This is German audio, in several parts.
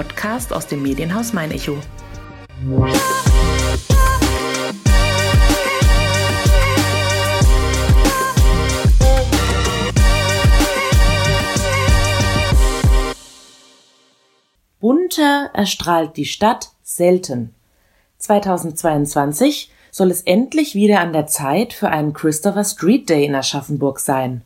Podcast aus dem Medienhaus Mein Echo. Bunter erstrahlt die Stadt selten. 2022 soll es endlich wieder an der Zeit für einen Christopher Street Day in Aschaffenburg sein.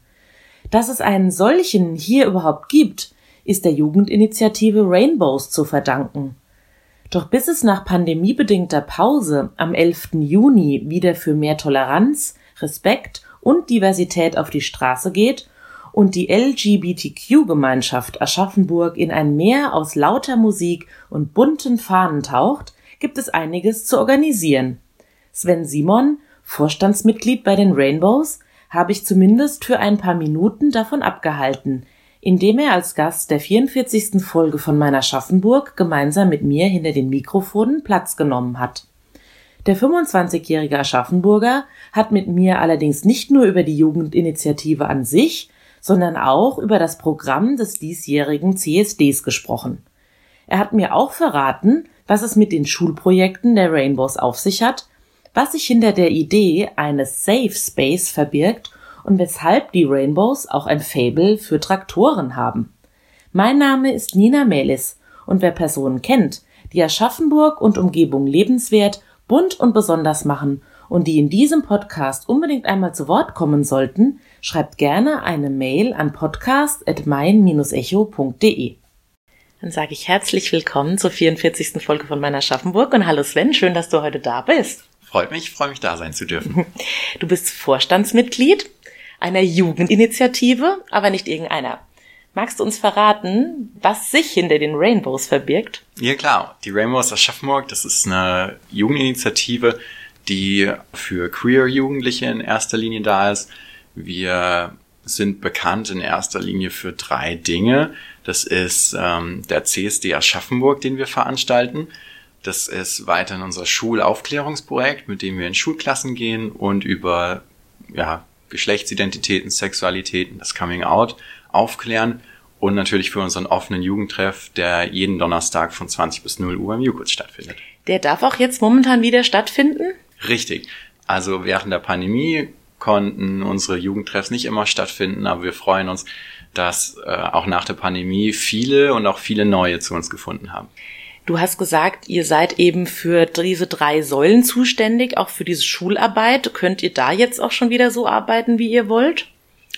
Dass es einen solchen hier überhaupt gibt, ist der Jugendinitiative Rainbows zu verdanken. Doch bis es nach pandemiebedingter Pause am 11. Juni wieder für mehr Toleranz, Respekt und Diversität auf die Straße geht und die LGBTQ-Gemeinschaft Aschaffenburg in ein Meer aus lauter Musik und bunten Fahnen taucht, gibt es einiges zu organisieren. Sven Simon, Vorstandsmitglied bei den Rainbows, habe ich zumindest für ein paar Minuten davon abgehalten, indem er als Gast der 44. Folge von meiner Schaffenburg gemeinsam mit mir hinter den Mikrofonen Platz genommen hat. Der 25-jährige Aschaffenburger hat mit mir allerdings nicht nur über die Jugendinitiative an sich, sondern auch über das Programm des diesjährigen CSDs gesprochen. Er hat mir auch verraten, was es mit den Schulprojekten der Rainbows auf sich hat, was sich hinter der Idee eines Safe Space verbirgt und weshalb die Rainbows auch ein Fable für Traktoren haben. Mein Name ist Nina Melis und wer Personen kennt, die Aschaffenburg und Umgebung lebenswert, bunt und besonders machen und die in diesem Podcast unbedingt einmal zu Wort kommen sollten, schreibt gerne eine Mail an podcast.mein-echo.de. Dann sage ich herzlich willkommen zur 44. Folge von meiner Schaffenburg und hallo Sven, schön, dass du heute da bist. Freut mich, freue mich da sein zu dürfen. Du bist Vorstandsmitglied einer Jugendinitiative, aber nicht irgendeiner. Magst du uns verraten, was sich hinter den Rainbows verbirgt? Ja klar, die Rainbows Aschaffenburg, das ist eine Jugendinitiative, die für queer Jugendliche in erster Linie da ist. Wir sind bekannt in erster Linie für drei Dinge. Das ist ähm, der CSD Aschaffenburg, den wir veranstalten. Das ist weiterhin unser Schulaufklärungsprojekt, mit dem wir in Schulklassen gehen und über ja, Geschlechtsidentitäten, Sexualitäten, das Coming Out aufklären und natürlich für unseren offenen Jugendtreff, der jeden Donnerstag von 20 bis 0 Uhr im Jukutz stattfindet. Der darf auch jetzt momentan wieder stattfinden? Richtig. Also während der Pandemie konnten unsere Jugendtreffs nicht immer stattfinden, aber wir freuen uns, dass äh, auch nach der Pandemie viele und auch viele neue zu uns gefunden haben. Du hast gesagt, ihr seid eben für diese drei Säulen zuständig, auch für diese Schularbeit. Könnt ihr da jetzt auch schon wieder so arbeiten, wie ihr wollt?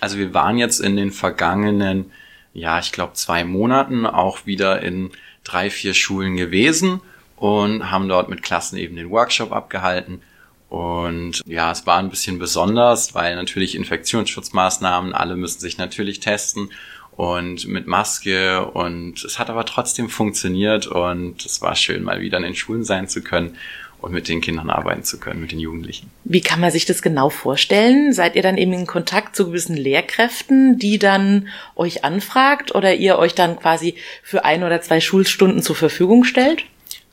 Also wir waren jetzt in den vergangenen, ja, ich glaube zwei Monaten auch wieder in drei, vier Schulen gewesen und haben dort mit Klassen eben den Workshop abgehalten. Und ja, es war ein bisschen besonders, weil natürlich Infektionsschutzmaßnahmen, alle müssen sich natürlich testen und mit Maske und es hat aber trotzdem funktioniert und es war schön, mal wieder in den Schulen sein zu können und mit den Kindern arbeiten zu können, mit den Jugendlichen. Wie kann man sich das genau vorstellen? Seid ihr dann eben in Kontakt zu gewissen Lehrkräften, die dann euch anfragt oder ihr euch dann quasi für ein oder zwei Schulstunden zur Verfügung stellt?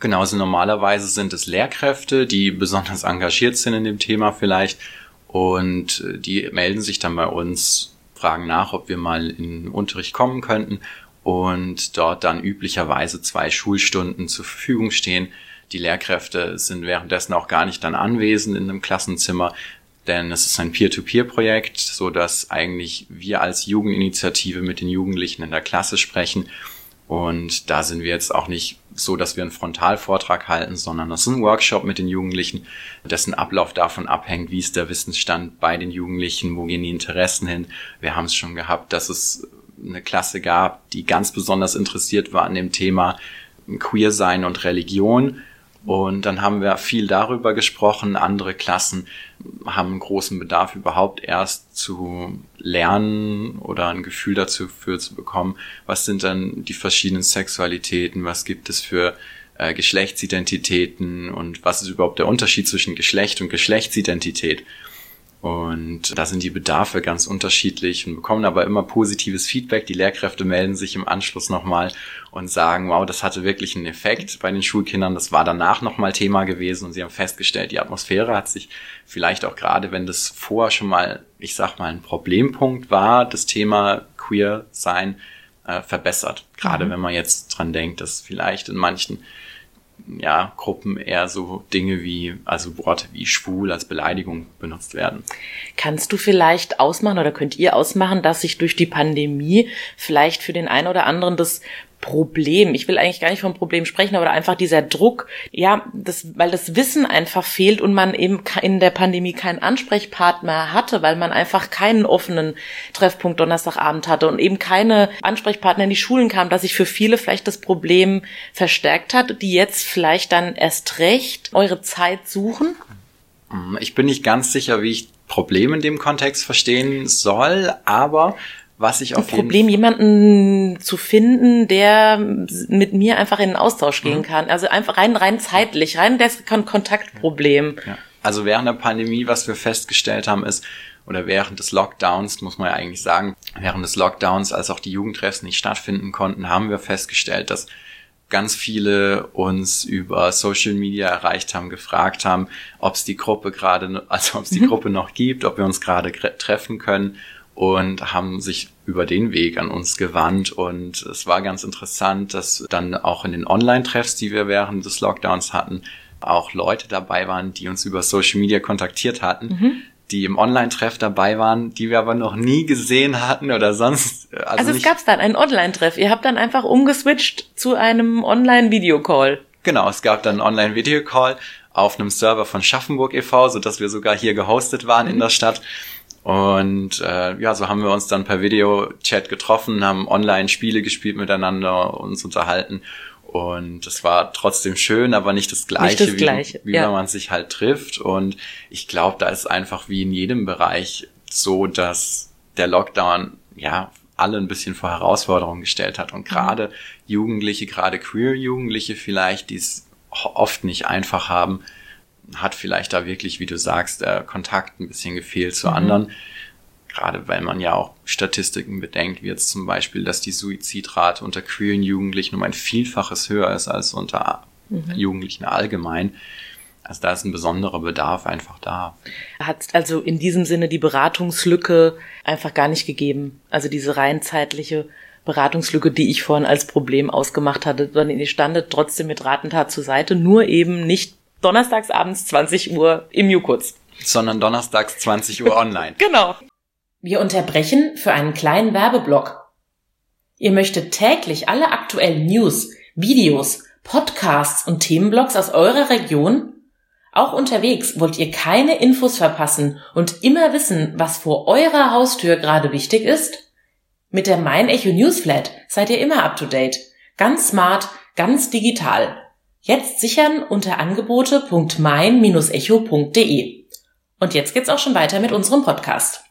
Genau, also normalerweise sind es Lehrkräfte, die besonders engagiert sind in dem Thema vielleicht und die melden sich dann bei uns fragen nach, ob wir mal in Unterricht kommen könnten und dort dann üblicherweise zwei Schulstunden zur Verfügung stehen. Die Lehrkräfte sind währenddessen auch gar nicht dann anwesend in einem Klassenzimmer, denn es ist ein Peer-to-Peer-Projekt, so dass eigentlich wir als Jugendinitiative mit den Jugendlichen in der Klasse sprechen und da sind wir jetzt auch nicht so, dass wir einen Frontalvortrag halten, sondern das ist ein Workshop mit den Jugendlichen, dessen Ablauf davon abhängt, wie ist der Wissensstand bei den Jugendlichen, wo gehen die Interessen hin. Wir haben es schon gehabt, dass es eine Klasse gab, die ganz besonders interessiert war an dem Thema Queer sein und Religion und dann haben wir viel darüber gesprochen. Andere Klassen haben großen Bedarf überhaupt erst zu lernen oder ein Gefühl dazu für zu bekommen. Was sind dann die verschiedenen Sexualitäten? Was gibt es für äh, Geschlechtsidentitäten? Und was ist überhaupt der Unterschied zwischen Geschlecht und Geschlechtsidentität? Und da sind die Bedarfe ganz unterschiedlich und bekommen aber immer positives Feedback. Die Lehrkräfte melden sich im Anschluss nochmal und sagen, wow, das hatte wirklich einen Effekt bei den Schulkindern. Das war danach nochmal Thema gewesen und sie haben festgestellt, die Atmosphäre hat sich vielleicht auch gerade, wenn das vorher schon mal, ich sag mal, ein Problempunkt war, das Thema Queer sein, äh, verbessert. Gerade mhm. wenn man jetzt dran denkt, dass vielleicht in manchen ja, Gruppen eher so Dinge wie, also Worte wie schwul als Beleidigung benutzt werden. Kannst du vielleicht ausmachen oder könnt ihr ausmachen, dass sich durch die Pandemie vielleicht für den einen oder anderen das Problem. Ich will eigentlich gar nicht vom Problem sprechen, aber einfach dieser Druck, ja, das, weil das Wissen einfach fehlt und man eben in der Pandemie keinen Ansprechpartner hatte, weil man einfach keinen offenen Treffpunkt Donnerstagabend hatte und eben keine Ansprechpartner in die Schulen kam, dass sich für viele vielleicht das Problem verstärkt hat, die jetzt vielleicht dann erst recht eure Zeit suchen? Ich bin nicht ganz sicher, wie ich Problem in dem Kontext verstehen soll, aber was ich auf ein Problem, jemanden zu finden, der mit mir einfach in den Austausch gehen mhm. kann. Also einfach rein, rein zeitlich, rein das Kontaktproblem. Ja. Also während der Pandemie, was wir festgestellt haben, ist, oder während des Lockdowns, muss man ja eigentlich sagen, während des Lockdowns, als auch die Jugendtreffs nicht stattfinden konnten, haben wir festgestellt, dass ganz viele uns über Social Media erreicht haben, gefragt haben, ob es die Gruppe gerade, also ob es die mhm. Gruppe noch gibt, ob wir uns gerade treffen können und haben sich über den Weg an uns gewandt und es war ganz interessant, dass dann auch in den Online-Treffs, die wir während des Lockdowns hatten, auch Leute dabei waren, die uns über Social Media kontaktiert hatten, mhm. die im Online-Treff dabei waren, die wir aber noch nie gesehen hatten oder sonst. Also, also es gab dann einen Online-Treff. Ihr habt dann einfach umgeswitcht zu einem Online-Video-Call. Genau, es gab dann einen Online-Video-Call auf einem Server von Schaffenburg e.V., so dass wir sogar hier gehostet waren mhm. in der Stadt. Und äh, ja, so haben wir uns dann per Videochat getroffen, haben online Spiele gespielt miteinander, uns unterhalten. Und es war trotzdem schön, aber nicht das Gleiche, nicht das Gleiche. wie, wie ja. wenn man sich halt trifft. Und ich glaube, da ist einfach wie in jedem Bereich so, dass der Lockdown ja alle ein bisschen vor Herausforderungen gestellt hat. Und mhm. gerade. Jugendliche, gerade Queer-Jugendliche vielleicht, die es oft nicht einfach haben, hat vielleicht da wirklich, wie du sagst, der Kontakt ein bisschen gefehlt zu mhm. anderen. Gerade weil man ja auch Statistiken bedenkt, wie jetzt zum Beispiel, dass die Suizidrate unter queeren Jugendlichen um ein Vielfaches höher ist als unter mhm. Jugendlichen allgemein. Also da ist ein besonderer Bedarf einfach da. Hat also in diesem Sinne die Beratungslücke einfach gar nicht gegeben. Also diese rein zeitliche Beratungslücke, die ich vorhin als Problem ausgemacht hatte, sondern ihr standet trotzdem mit Ratentat zur Seite, nur eben nicht donnerstags abends 20 Uhr im Jukurz. Sondern donnerstags 20 Uhr online. genau. Wir unterbrechen für einen kleinen Werbeblock. Ihr möchtet täglich alle aktuellen News, Videos, Podcasts und Themenblogs aus eurer Region? Auch unterwegs wollt ihr keine Infos verpassen und immer wissen, was vor eurer Haustür gerade wichtig ist? Mit der Mein Echo Newsflat seid ihr immer up to date. Ganz smart, ganz digital. Jetzt sichern unter angebote.mein-echo.de. Und jetzt geht's auch schon weiter mit unserem Podcast.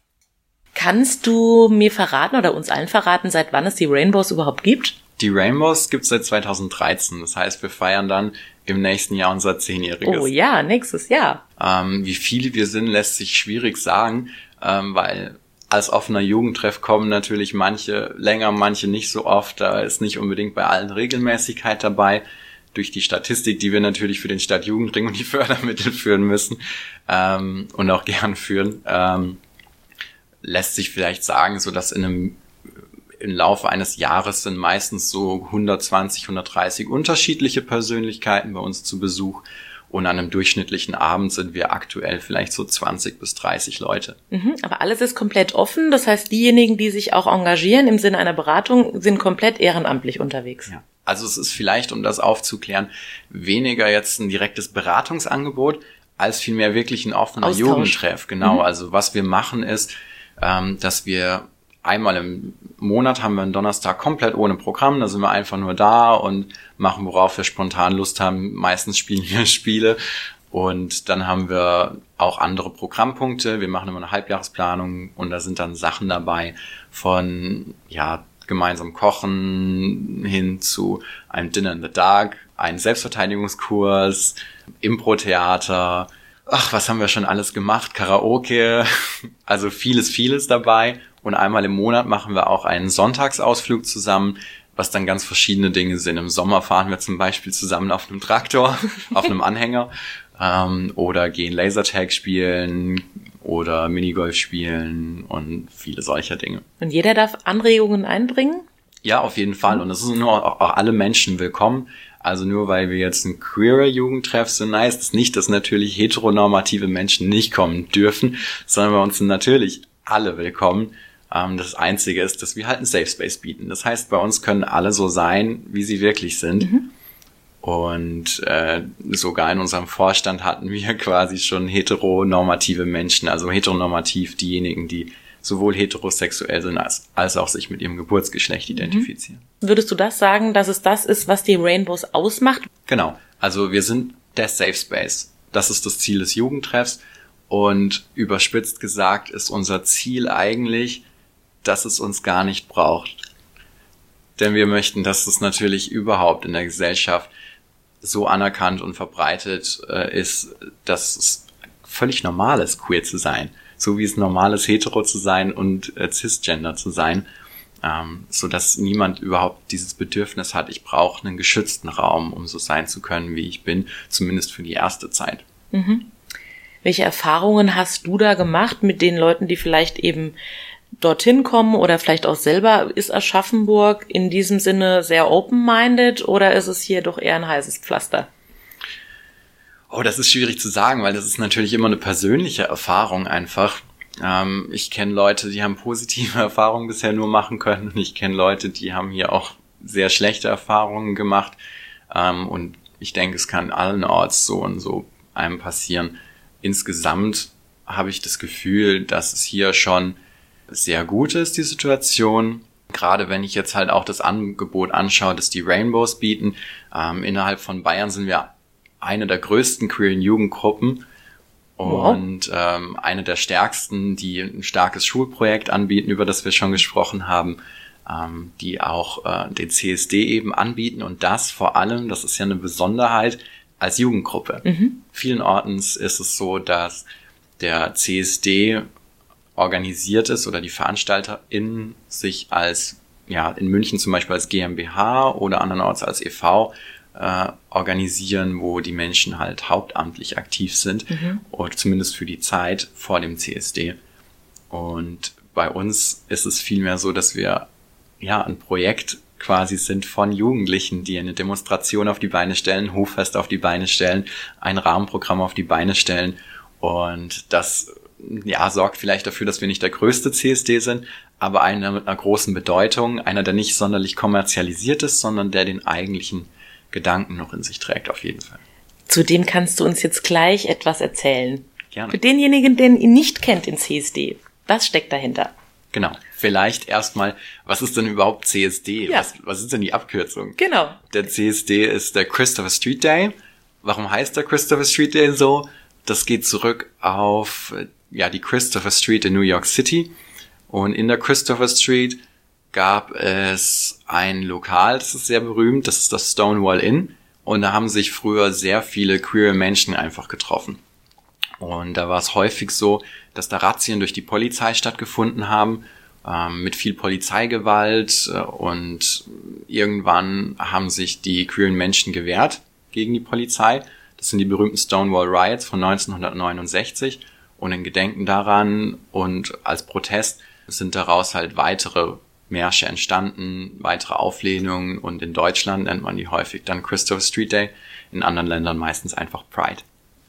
Kannst du mir verraten oder uns allen verraten, seit wann es die Rainbows überhaupt gibt? Die Rainbows gibt's seit 2013. Das heißt, wir feiern dann im nächsten Jahr unser Zehnjähriges. Oh ja, nächstes Jahr. Ähm, wie viele wir sind, lässt sich schwierig sagen, ähm, weil als offener Jugendtreff kommen natürlich manche länger, manche nicht so oft. Da ist nicht unbedingt bei allen Regelmäßigkeit dabei durch die Statistik, die wir natürlich für den Stadtjugendring und die Fördermittel führen müssen ähm, und auch gern führen, ähm, lässt sich vielleicht sagen, so dass in einem im Laufe eines Jahres sind meistens so 120, 130 unterschiedliche Persönlichkeiten bei uns zu Besuch. Und an einem durchschnittlichen Abend sind wir aktuell vielleicht so 20 bis 30 Leute. Mhm, aber alles ist komplett offen. Das heißt, diejenigen, die sich auch engagieren im Sinne einer Beratung, sind komplett ehrenamtlich unterwegs. Ja. Also es ist vielleicht, um das aufzuklären, weniger jetzt ein direktes Beratungsangebot, als vielmehr wirklich ein offener Austausch. Jugendtreff. Genau. Mhm. Also was wir machen ist, ähm, dass wir einmal im Monat haben wir einen Donnerstag komplett ohne Programm. Da sind wir einfach nur da und machen, worauf wir spontan Lust haben. Meistens spielen wir Spiele. Und dann haben wir auch andere Programmpunkte. Wir machen immer eine Halbjahresplanung und da sind dann Sachen dabei von, ja, gemeinsam kochen hin zu einem Dinner in the Dark, einen Selbstverteidigungskurs, Impro-Theater. Ach, was haben wir schon alles gemacht? Karaoke, also vieles, vieles dabei. Und einmal im Monat machen wir auch einen Sonntagsausflug zusammen, was dann ganz verschiedene Dinge sind. Im Sommer fahren wir zum Beispiel zusammen auf einem Traktor, auf einem Anhänger ähm, oder gehen Lasertag spielen, oder Minigolf spielen und viele solcher Dinge. Und jeder darf Anregungen einbringen? Ja, auf jeden Fall. Und es sind nur auch, auch alle Menschen willkommen. Also nur weil wir jetzt ein queerer Jugendtreff sind, heißt es nicht, dass natürlich heteronormative Menschen nicht kommen dürfen, sondern bei uns sind natürlich alle willkommen. Ähm, das Einzige ist, dass wir halt einen Safe Space bieten. Das heißt, bei uns können alle so sein, wie sie wirklich sind. Mhm. Und äh, sogar in unserem Vorstand hatten wir quasi schon heteronormative Menschen, also heteronormativ diejenigen, die sowohl heterosexuell sind als, als auch sich mit ihrem Geburtsgeschlecht mhm. identifizieren. Würdest du das sagen, dass es das ist, was die Rainbows ausmacht? Genau. Also wir sind der Safe Space. Das ist das Ziel des Jugendtreffs. Und überspitzt gesagt ist unser Ziel eigentlich, dass es uns gar nicht braucht. Denn wir möchten, dass es natürlich überhaupt in der Gesellschaft so anerkannt und verbreitet äh, ist, dass es völlig normal ist, queer zu sein so wie es normal ist, hetero zu sein und äh, cisgender zu sein, ähm, so dass niemand überhaupt dieses Bedürfnis hat, ich brauche einen geschützten Raum, um so sein zu können, wie ich bin, zumindest für die erste Zeit. Mhm. Welche Erfahrungen hast du da gemacht mit den Leuten, die vielleicht eben dorthin kommen oder vielleicht auch selber? Ist Aschaffenburg in diesem Sinne sehr open-minded oder ist es hier doch eher ein heißes Pflaster? Oh, das ist schwierig zu sagen, weil das ist natürlich immer eine persönliche Erfahrung einfach. Ähm, ich kenne Leute, die haben positive Erfahrungen bisher nur machen können und ich kenne Leute, die haben hier auch sehr schlechte Erfahrungen gemacht. Ähm, und ich denke, es kann allenorts so und so einem passieren. Insgesamt habe ich das Gefühl, dass es hier schon sehr gut ist, die Situation. Gerade wenn ich jetzt halt auch das Angebot anschaue, das die Rainbows bieten. Ähm, innerhalb von Bayern sind wir eine der größten queeren Jugendgruppen und wow. ähm, eine der stärksten, die ein starkes Schulprojekt anbieten, über das wir schon gesprochen haben, ähm, die auch äh, den CSD eben anbieten und das vor allem, das ist ja eine Besonderheit, als Jugendgruppe. Mhm. Vielen Ortens ist es so, dass der CSD organisiert ist oder die VeranstalterInnen sich als, ja, in München zum Beispiel als GmbH oder andernorts als e.V äh, organisieren, wo die Menschen halt hauptamtlich aktiv sind mhm. oder zumindest für die Zeit vor dem CSD. Und bei uns ist es vielmehr so, dass wir ja ein Projekt quasi sind von Jugendlichen, die eine Demonstration auf die Beine stellen, Hoffest auf die Beine stellen, ein Rahmenprogramm auf die Beine stellen und das ja sorgt vielleicht dafür, dass wir nicht der größte CSD sind, aber einer mit einer großen Bedeutung, einer, der nicht sonderlich kommerzialisiert ist, sondern der den eigentlichen Gedanken noch in sich trägt, auf jeden Fall. Zu dem kannst du uns jetzt gleich etwas erzählen. Gerne. Für denjenigen, den ihn nicht kennt in CSD, was steckt dahinter? Genau. Vielleicht erstmal, was ist denn überhaupt CSD? Ja. Was, was ist denn die Abkürzung? Genau. Der CSD ist der Christopher Street Day. Warum heißt der Christopher Street Day so? Das geht zurück auf ja die Christopher Street in New York City. Und in der Christopher Street gab es ein Lokal, das ist sehr berühmt, das ist das Stonewall Inn. Und da haben sich früher sehr viele queer Menschen einfach getroffen. Und da war es häufig so, dass da Razzien durch die Polizei stattgefunden haben, ähm, mit viel Polizeigewalt. Äh, und irgendwann haben sich die queeren Menschen gewehrt gegen die Polizei. Das sind die berühmten Stonewall Riots von 1969. Und in Gedenken daran und als Protest sind daraus halt weitere Märsche entstanden, weitere Auflehnungen und in Deutschland nennt man die häufig dann Christopher Street Day, in anderen Ländern meistens einfach Pride.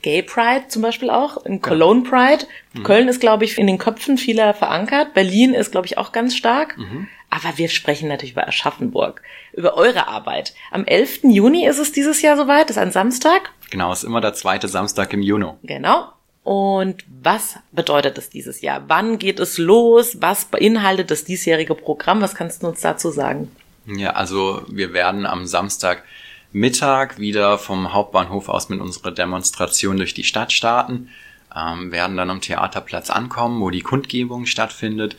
Gay Pride zum Beispiel auch, in Cologne Pride. Mhm. Köln ist, glaube ich, in den Köpfen vieler verankert. Berlin ist, glaube ich, auch ganz stark. Mhm. Aber wir sprechen natürlich über Aschaffenburg, über eure Arbeit. Am 11. Juni ist es dieses Jahr soweit, ist ein Samstag. Genau, ist immer der zweite Samstag im Juni. Genau. Und was bedeutet es dieses Jahr? Wann geht es los? Was beinhaltet das diesjährige Programm? Was kannst du uns dazu sagen? Ja, also wir werden am Samstag Mittag wieder vom Hauptbahnhof aus mit unserer Demonstration durch die Stadt starten, ähm, werden dann am Theaterplatz ankommen, wo die Kundgebung stattfindet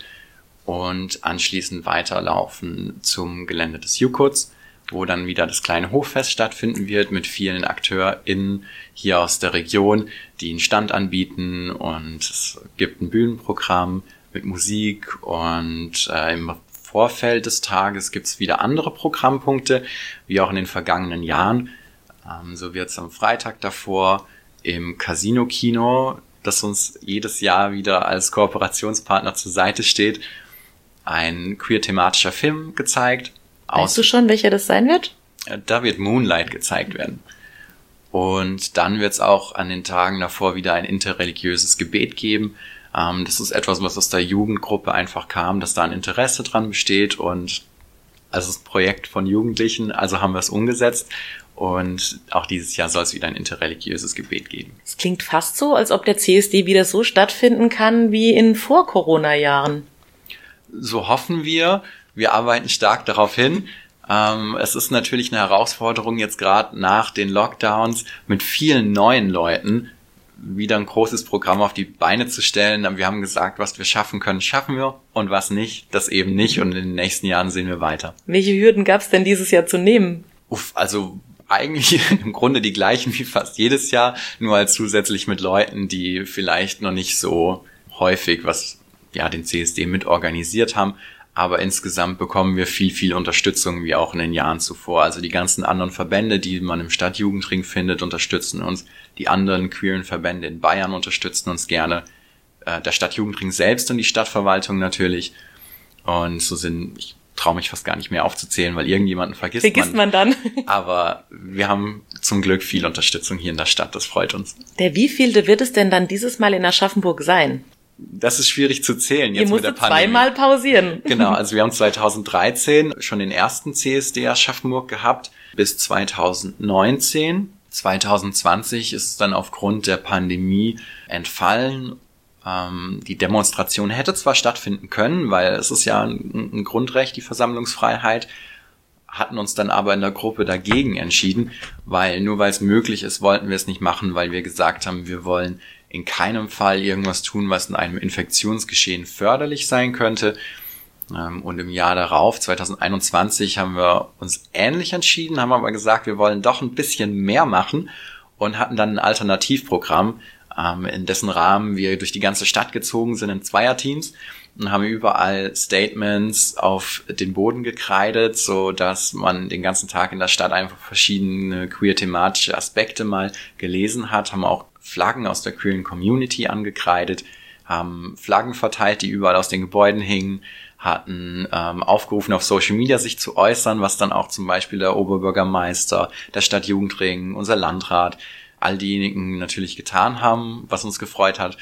und anschließend weiterlaufen zum Gelände des Jukuts wo dann wieder das kleine Hoffest stattfinden wird mit vielen AkteurInnen hier aus der Region, die einen Stand anbieten. Und es gibt ein Bühnenprogramm mit Musik. Und äh, im Vorfeld des Tages gibt's wieder andere Programmpunkte, wie auch in den vergangenen Jahren. Ähm, so wird's am Freitag davor im Casino-Kino, das uns jedes Jahr wieder als Kooperationspartner zur Seite steht, ein queer-thematischer Film gezeigt Weißt du schon, welcher das sein wird? Da wird Moonlight gezeigt werden. Und dann wird es auch an den Tagen davor wieder ein interreligiöses Gebet geben. Ähm, das ist etwas, was aus der Jugendgruppe einfach kam, dass da ein Interesse dran besteht und also das Projekt von Jugendlichen, also haben wir es umgesetzt. Und auch dieses Jahr soll es wieder ein interreligiöses Gebet geben. Es klingt fast so, als ob der CSD wieder so stattfinden kann wie in Vor-Corona-Jahren. So hoffen wir. Wir arbeiten stark darauf hin. Ähm, es ist natürlich eine Herausforderung jetzt gerade nach den Lockdowns mit vielen neuen Leuten wieder ein großes Programm auf die Beine zu stellen. Wir haben gesagt, was wir schaffen können, schaffen wir und was nicht, das eben nicht. Und in den nächsten Jahren sehen wir weiter. Welche Hürden gab es denn dieses Jahr zu nehmen? Uff, also eigentlich im Grunde die gleichen wie fast jedes Jahr, nur als zusätzlich mit Leuten, die vielleicht noch nicht so häufig was ja den CSD mit organisiert haben aber insgesamt bekommen wir viel, viel Unterstützung, wie auch in den Jahren zuvor. Also die ganzen anderen Verbände, die man im Stadtjugendring findet, unterstützen uns. Die anderen queeren Verbände in Bayern unterstützen uns gerne. Äh, der Stadtjugendring selbst und die Stadtverwaltung natürlich. Und so sind, ich traue mich fast gar nicht mehr aufzuzählen, weil irgendjemanden vergisst, vergisst man. man dann. aber wir haben zum Glück viel Unterstützung hier in der Stadt, das freut uns. Der wievielte wird es denn dann dieses Mal in Aschaffenburg sein? Das ist schwierig zu zählen jetzt Ihr mit der Pandemie. zweimal pausieren. Genau, also wir haben 2013 schon den ersten CSD Aschaffenburg gehabt bis 2019. 2020 ist es dann aufgrund der Pandemie entfallen. Ähm, die Demonstration hätte zwar stattfinden können, weil es ist ja ein, ein Grundrecht, die Versammlungsfreiheit, hatten uns dann aber in der Gruppe dagegen entschieden, weil nur weil es möglich ist, wollten wir es nicht machen, weil wir gesagt haben, wir wollen in keinem Fall irgendwas tun, was in einem Infektionsgeschehen förderlich sein könnte. Ähm, und im Jahr darauf, 2021, haben wir uns ähnlich entschieden, haben aber gesagt, wir wollen doch ein bisschen mehr machen und hatten dann ein Alternativprogramm, ähm, in dessen Rahmen wir durch die ganze Stadt gezogen sind in Zweierteams und haben überall Statements auf den Boden gekreidet, so dass man den ganzen Tag in der Stadt einfach verschiedene queer-thematische Aspekte mal gelesen hat, haben auch Flaggen aus der queeren Community angekreidet, haben Flaggen verteilt, die überall aus den Gebäuden hingen, hatten ähm, aufgerufen, auf Social Media sich zu äußern, was dann auch zum Beispiel der Oberbürgermeister, der Stadtjugendring, unser Landrat, all diejenigen natürlich getan haben, was uns gefreut hat.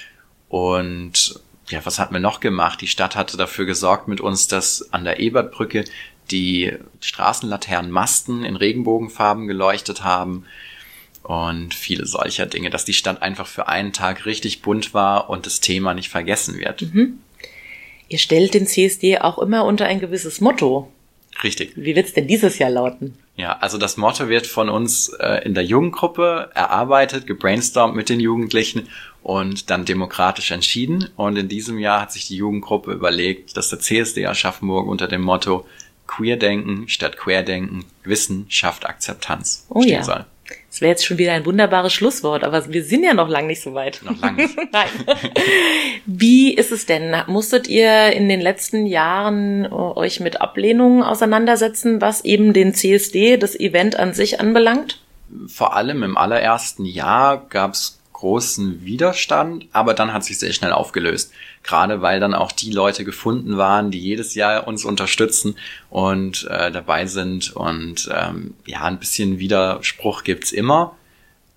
Und ja, was hatten wir noch gemacht? Die Stadt hatte dafür gesorgt mit uns, dass an der Ebertbrücke die Straßenlaternenmasten in Regenbogenfarben geleuchtet haben und viele solcher Dinge, dass die Stadt einfach für einen Tag richtig bunt war und das Thema nicht vergessen wird. Mhm. Ihr stellt den CSD auch immer unter ein gewisses Motto. Richtig. Wie wird's denn dieses Jahr lauten? Ja, also das Motto wird von uns äh, in der Jugendgruppe erarbeitet, gebrainstormt mit den Jugendlichen und dann demokratisch entschieden. Und in diesem Jahr hat sich die Jugendgruppe überlegt, dass der CSD Aschaffenburg unter dem Motto Queerdenken statt Querdenken Wissen schafft Akzeptanz oh, stehen ja. soll. Das wäre jetzt schon wieder ein wunderbares Schlusswort, aber wir sind ja noch lang nicht so weit. Noch lange nicht. Nein. Wie ist es denn? Musstet ihr in den letzten Jahren äh, euch mit Ablehnungen auseinandersetzen, was eben den CSD, das Event an sich anbelangt? Vor allem im allerersten Jahr gab es großen Widerstand, aber dann hat sich sehr schnell aufgelöst. Gerade weil dann auch die Leute gefunden waren, die jedes Jahr uns unterstützen und äh, dabei sind. Und ähm, ja, ein bisschen Widerspruch gibt's immer.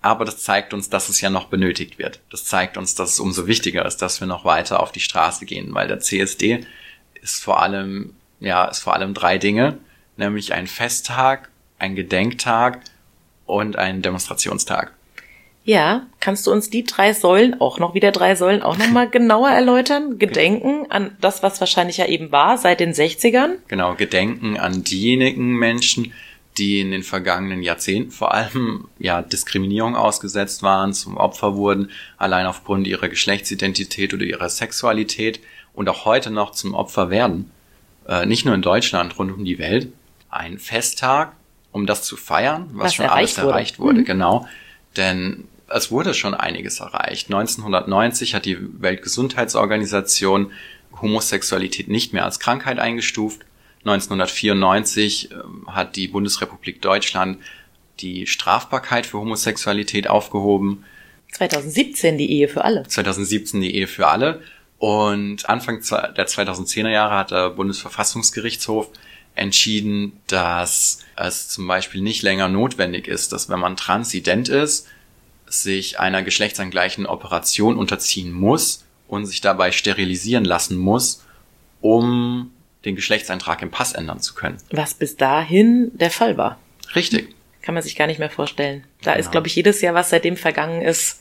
Aber das zeigt uns, dass es ja noch benötigt wird. Das zeigt uns, dass es umso wichtiger ist, dass wir noch weiter auf die Straße gehen, weil der CSD ist vor allem, ja, ist vor allem drei Dinge, nämlich ein Festtag, ein Gedenktag und ein Demonstrationstag. Ja, kannst du uns die drei Säulen, auch noch wieder drei Säulen, auch nochmal genauer erläutern? Gedenken an das, was wahrscheinlich ja eben war seit den 60ern? Genau, Gedenken an diejenigen Menschen, die in den vergangenen Jahrzehnten vor allem ja Diskriminierung ausgesetzt waren, zum Opfer wurden, allein aufgrund ihrer Geschlechtsidentität oder ihrer Sexualität und auch heute noch zum Opfer werden. Äh, nicht nur in Deutschland, rund um die Welt. Ein Festtag, um das zu feiern, was, was schon alles wurde. erreicht wurde, mhm. genau. Denn es wurde schon einiges erreicht. 1990 hat die Weltgesundheitsorganisation Homosexualität nicht mehr als Krankheit eingestuft. 1994 ähm, hat die Bundesrepublik Deutschland die Strafbarkeit für Homosexualität aufgehoben. 2017 die Ehe für alle. 2017 die Ehe für alle. Und Anfang der 2010er Jahre hat der Bundesverfassungsgerichtshof entschieden, dass es zum Beispiel nicht länger notwendig ist, dass wenn man transident ist, sich einer geschlechtsangleichen Operation unterziehen muss und sich dabei sterilisieren lassen muss, um den Geschlechtseintrag im Pass ändern zu können. Was bis dahin der Fall war. Richtig. Kann man sich gar nicht mehr vorstellen. Da genau. ist, glaube ich, jedes Jahr, was seitdem vergangen ist,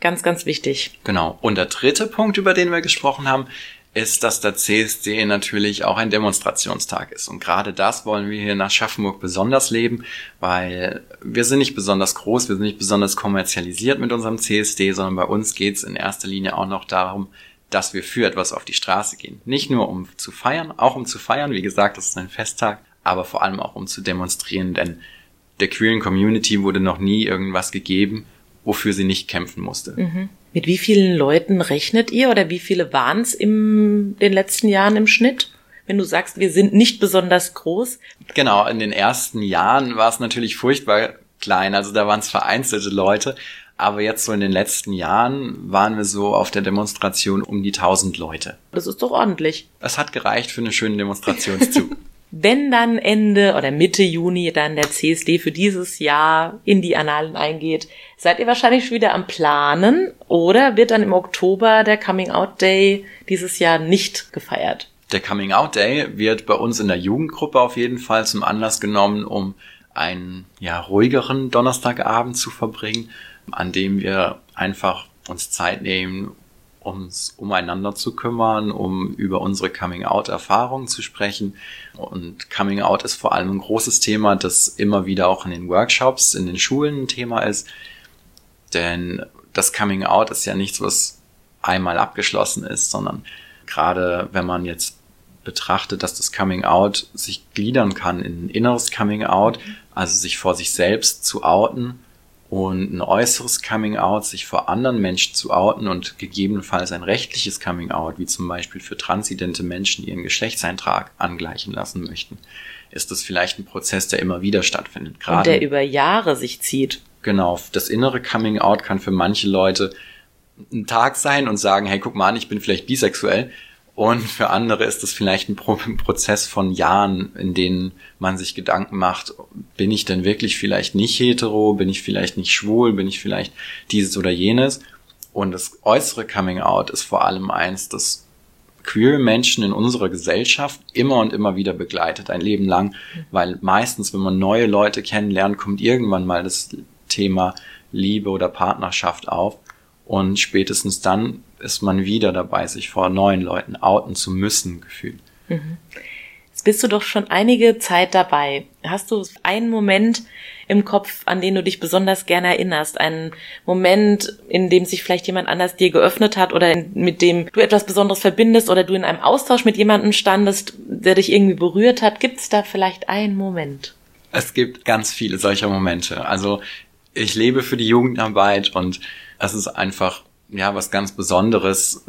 ganz, ganz wichtig. Genau. Und der dritte Punkt, über den wir gesprochen haben, ist, dass der CSD natürlich auch ein Demonstrationstag ist. Und gerade das wollen wir hier nach Schaffenburg besonders leben, weil wir sind nicht besonders groß, wir sind nicht besonders kommerzialisiert mit unserem CSD, sondern bei uns geht es in erster Linie auch noch darum, dass wir für etwas auf die Straße gehen. Nicht nur um zu feiern, auch um zu feiern, wie gesagt, das ist ein Festtag, aber vor allem auch um zu demonstrieren, denn der queeren Community wurde noch nie irgendwas gegeben, wofür sie nicht kämpfen musste. Mhm. Mit wie vielen Leuten rechnet ihr oder wie viele waren es in den letzten Jahren im Schnitt? Wenn du sagst, wir sind nicht besonders groß. Genau, in den ersten Jahren war es natürlich furchtbar klein, also da waren es vereinzelte Leute. Aber jetzt so in den letzten Jahren waren wir so auf der Demonstration um die 1000 Leute. Das ist doch ordentlich. Es hat gereicht für eine schöne Demonstrationszug. Wenn dann Ende oder Mitte Juni dann der CSD für dieses Jahr in die Annalen eingeht, seid ihr wahrscheinlich schon wieder am Planen oder wird dann im Oktober der Coming Out Day dieses Jahr nicht gefeiert? Der Coming Out Day wird bei uns in der Jugendgruppe auf jeden Fall zum Anlass genommen, um einen ja, ruhigeren Donnerstagabend zu verbringen, an dem wir einfach uns Zeit nehmen, uns umeinander zu kümmern, um über unsere Coming-out-Erfahrungen zu sprechen. Und Coming-out ist vor allem ein großes Thema, das immer wieder auch in den Workshops, in den Schulen ein Thema ist. Denn das Coming-out ist ja nichts, was einmal abgeschlossen ist, sondern gerade wenn man jetzt betrachtet, dass das Coming-out sich gliedern kann in ein inneres Coming-out, also sich vor sich selbst zu outen, und ein äußeres Coming-out, sich vor anderen Menschen zu outen und gegebenenfalls ein rechtliches Coming-out, wie zum Beispiel für transidente Menschen, die ihren Geschlechtseintrag angleichen lassen möchten, ist das vielleicht ein Prozess, der immer wieder stattfindet. Gerade, und der über Jahre sich zieht. Genau, das innere Coming-out kann für manche Leute ein Tag sein und sagen, hey, guck mal an, ich bin vielleicht bisexuell. Und für andere ist es vielleicht ein Prozess von Jahren, in denen man sich Gedanken macht, bin ich denn wirklich vielleicht nicht hetero, bin ich vielleicht nicht schwul, bin ich vielleicht dieses oder jenes. Und das äußere Coming Out ist vor allem eins, das queer Menschen in unserer Gesellschaft immer und immer wieder begleitet, ein Leben lang, weil meistens, wenn man neue Leute kennenlernt, kommt irgendwann mal das Thema Liebe oder Partnerschaft auf. Und spätestens dann ist man wieder dabei, sich vor neuen Leuten outen zu müssen, gefühlt. Mhm. Jetzt bist du doch schon einige Zeit dabei. Hast du einen Moment im Kopf, an den du dich besonders gerne erinnerst? Einen Moment, in dem sich vielleicht jemand anders dir geöffnet hat oder mit dem du etwas Besonderes verbindest oder du in einem Austausch mit jemandem standest, der dich irgendwie berührt hat? Gibt es da vielleicht einen Moment? Es gibt ganz viele solcher Momente. Also ich lebe für die Jugendarbeit und es ist einfach ja was ganz Besonderes,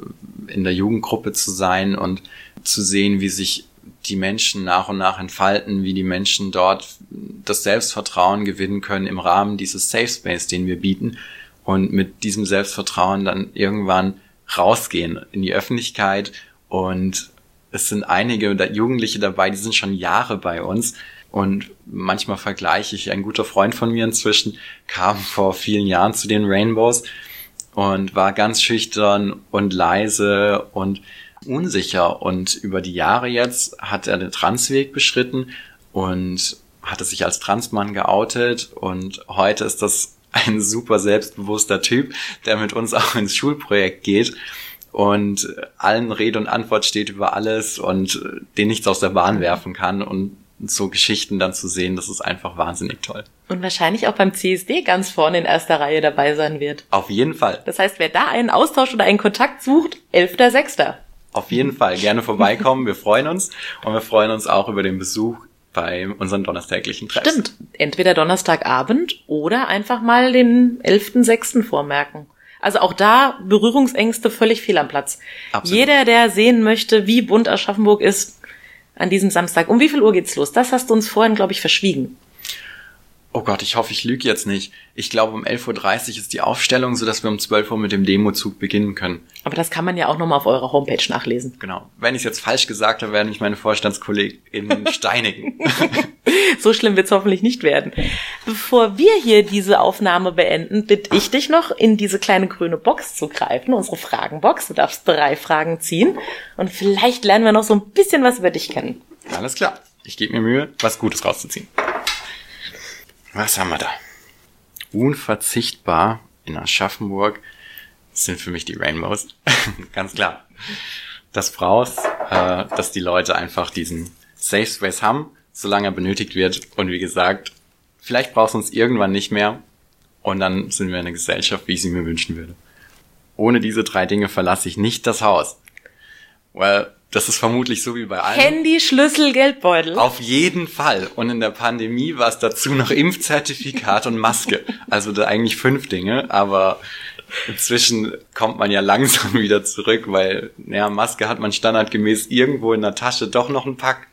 in der Jugendgruppe zu sein und zu sehen, wie sich die Menschen nach und nach entfalten, wie die Menschen dort das Selbstvertrauen gewinnen können im Rahmen dieses Safe Space, den wir bieten und mit diesem Selbstvertrauen dann irgendwann rausgehen in die Öffentlichkeit. Und es sind einige Jugendliche dabei, die sind schon Jahre bei uns und manchmal vergleiche ich, ein guter Freund von mir inzwischen kam vor vielen Jahren zu den Rainbows und war ganz schüchtern und leise und unsicher. Und über die Jahre jetzt hat er den Transweg beschritten und hatte sich als Transmann geoutet. Und heute ist das ein super selbstbewusster Typ, der mit uns auch ins Schulprojekt geht. Und allen Rede und Antwort steht über alles und den nichts aus der Bahn werfen kann. Und so Geschichten dann zu sehen, das ist einfach wahnsinnig toll. Und wahrscheinlich auch beim CSD ganz vorne in erster Reihe dabei sein wird. Auf jeden Fall. Das heißt, wer da einen Austausch oder einen Kontakt sucht, 11.06. Auf jeden Fall. Gerne vorbeikommen. Wir freuen uns. Und wir freuen uns auch über den Besuch bei unseren donnerstäglichen Treffs. Stimmt. Entweder Donnerstagabend oder einfach mal den 11.06. vormerken. Also auch da Berührungsängste völlig fehl am Platz. Absolut. Jeder, der sehen möchte, wie bunt Aschaffenburg ist, an diesem Samstag. Um wie viel Uhr geht's los? Das hast du uns vorhin, glaube ich, verschwiegen. Oh Gott, ich hoffe, ich lüge jetzt nicht. Ich glaube, um 11.30 Uhr ist die Aufstellung, sodass wir um 12 Uhr mit dem Demozug beginnen können. Aber das kann man ja auch nochmal auf eurer Homepage nachlesen. Genau. Wenn ich es jetzt falsch gesagt habe, werden mich meine VorstandskollegInnen steinigen. so schlimm wird es hoffentlich nicht werden. Bevor wir hier diese Aufnahme beenden, bitte ich dich noch, in diese kleine grüne Box zu greifen, unsere Fragenbox. Du darfst drei Fragen ziehen und vielleicht lernen wir noch so ein bisschen was über dich kennen. Alles klar. Ich gebe mir Mühe, was Gutes rauszuziehen. Was haben wir da? Unverzichtbar in Aschaffenburg sind für mich die Rainbows. Ganz klar. Das brauchst, äh, dass die Leute einfach diesen Safe Space haben, solange er benötigt wird. Und wie gesagt, vielleicht brauchst du uns irgendwann nicht mehr. Und dann sind wir eine Gesellschaft, wie ich sie mir wünschen würde. Ohne diese drei Dinge verlasse ich nicht das Haus. Well, das ist vermutlich so wie bei allen. Handy, Schlüssel, Geldbeutel. Auf jeden Fall. Und in der Pandemie war es dazu noch Impfzertifikat und Maske. Also da eigentlich fünf Dinge, aber inzwischen kommt man ja langsam wieder zurück, weil, naja, Maske hat man standardgemäß irgendwo in der Tasche doch noch ein Pack.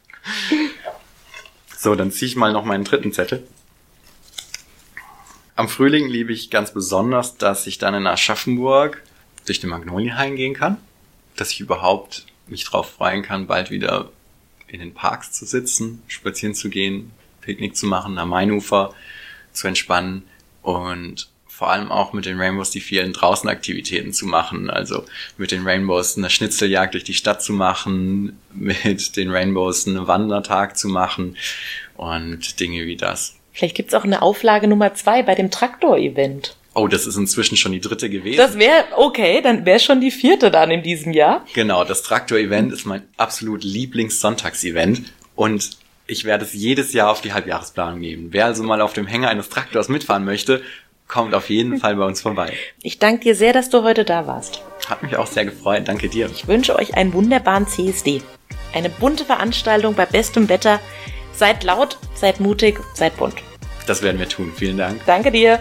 So, dann ziehe ich mal noch meinen dritten Zettel. Am Frühling liebe ich ganz besonders, dass ich dann in Aschaffenburg durch den Magnolienhain gehen kann. Dass ich überhaupt mich drauf freuen kann, bald wieder in den Parks zu sitzen, spazieren zu gehen, Picknick zu machen, am Mainufer zu entspannen und vor allem auch mit den Rainbows die vielen Draußenaktivitäten zu machen. Also mit den Rainbows eine Schnitzeljagd durch die Stadt zu machen, mit den Rainbows einen Wandertag zu machen und Dinge wie das. Vielleicht gibt's auch eine Auflage Nummer zwei bei dem Traktor-Event. Oh, das ist inzwischen schon die dritte gewesen. Das wäre okay, dann wäre schon die vierte dann in diesem Jahr. Genau, das Traktor-Event ist mein absolut Lieblings-Sonntags-Event und ich werde es jedes Jahr auf die Halbjahresplanung nehmen. Wer also mal auf dem Hänger eines Traktors mitfahren möchte, kommt auf jeden Fall bei uns vorbei. Ich danke dir sehr, dass du heute da warst. Hat mich auch sehr gefreut. Danke dir. Ich wünsche euch einen wunderbaren CSD. Eine bunte Veranstaltung bei bestem Wetter. Seid laut, seid mutig, seid bunt. Das werden wir tun. Vielen Dank. Danke dir.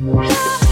Yeah.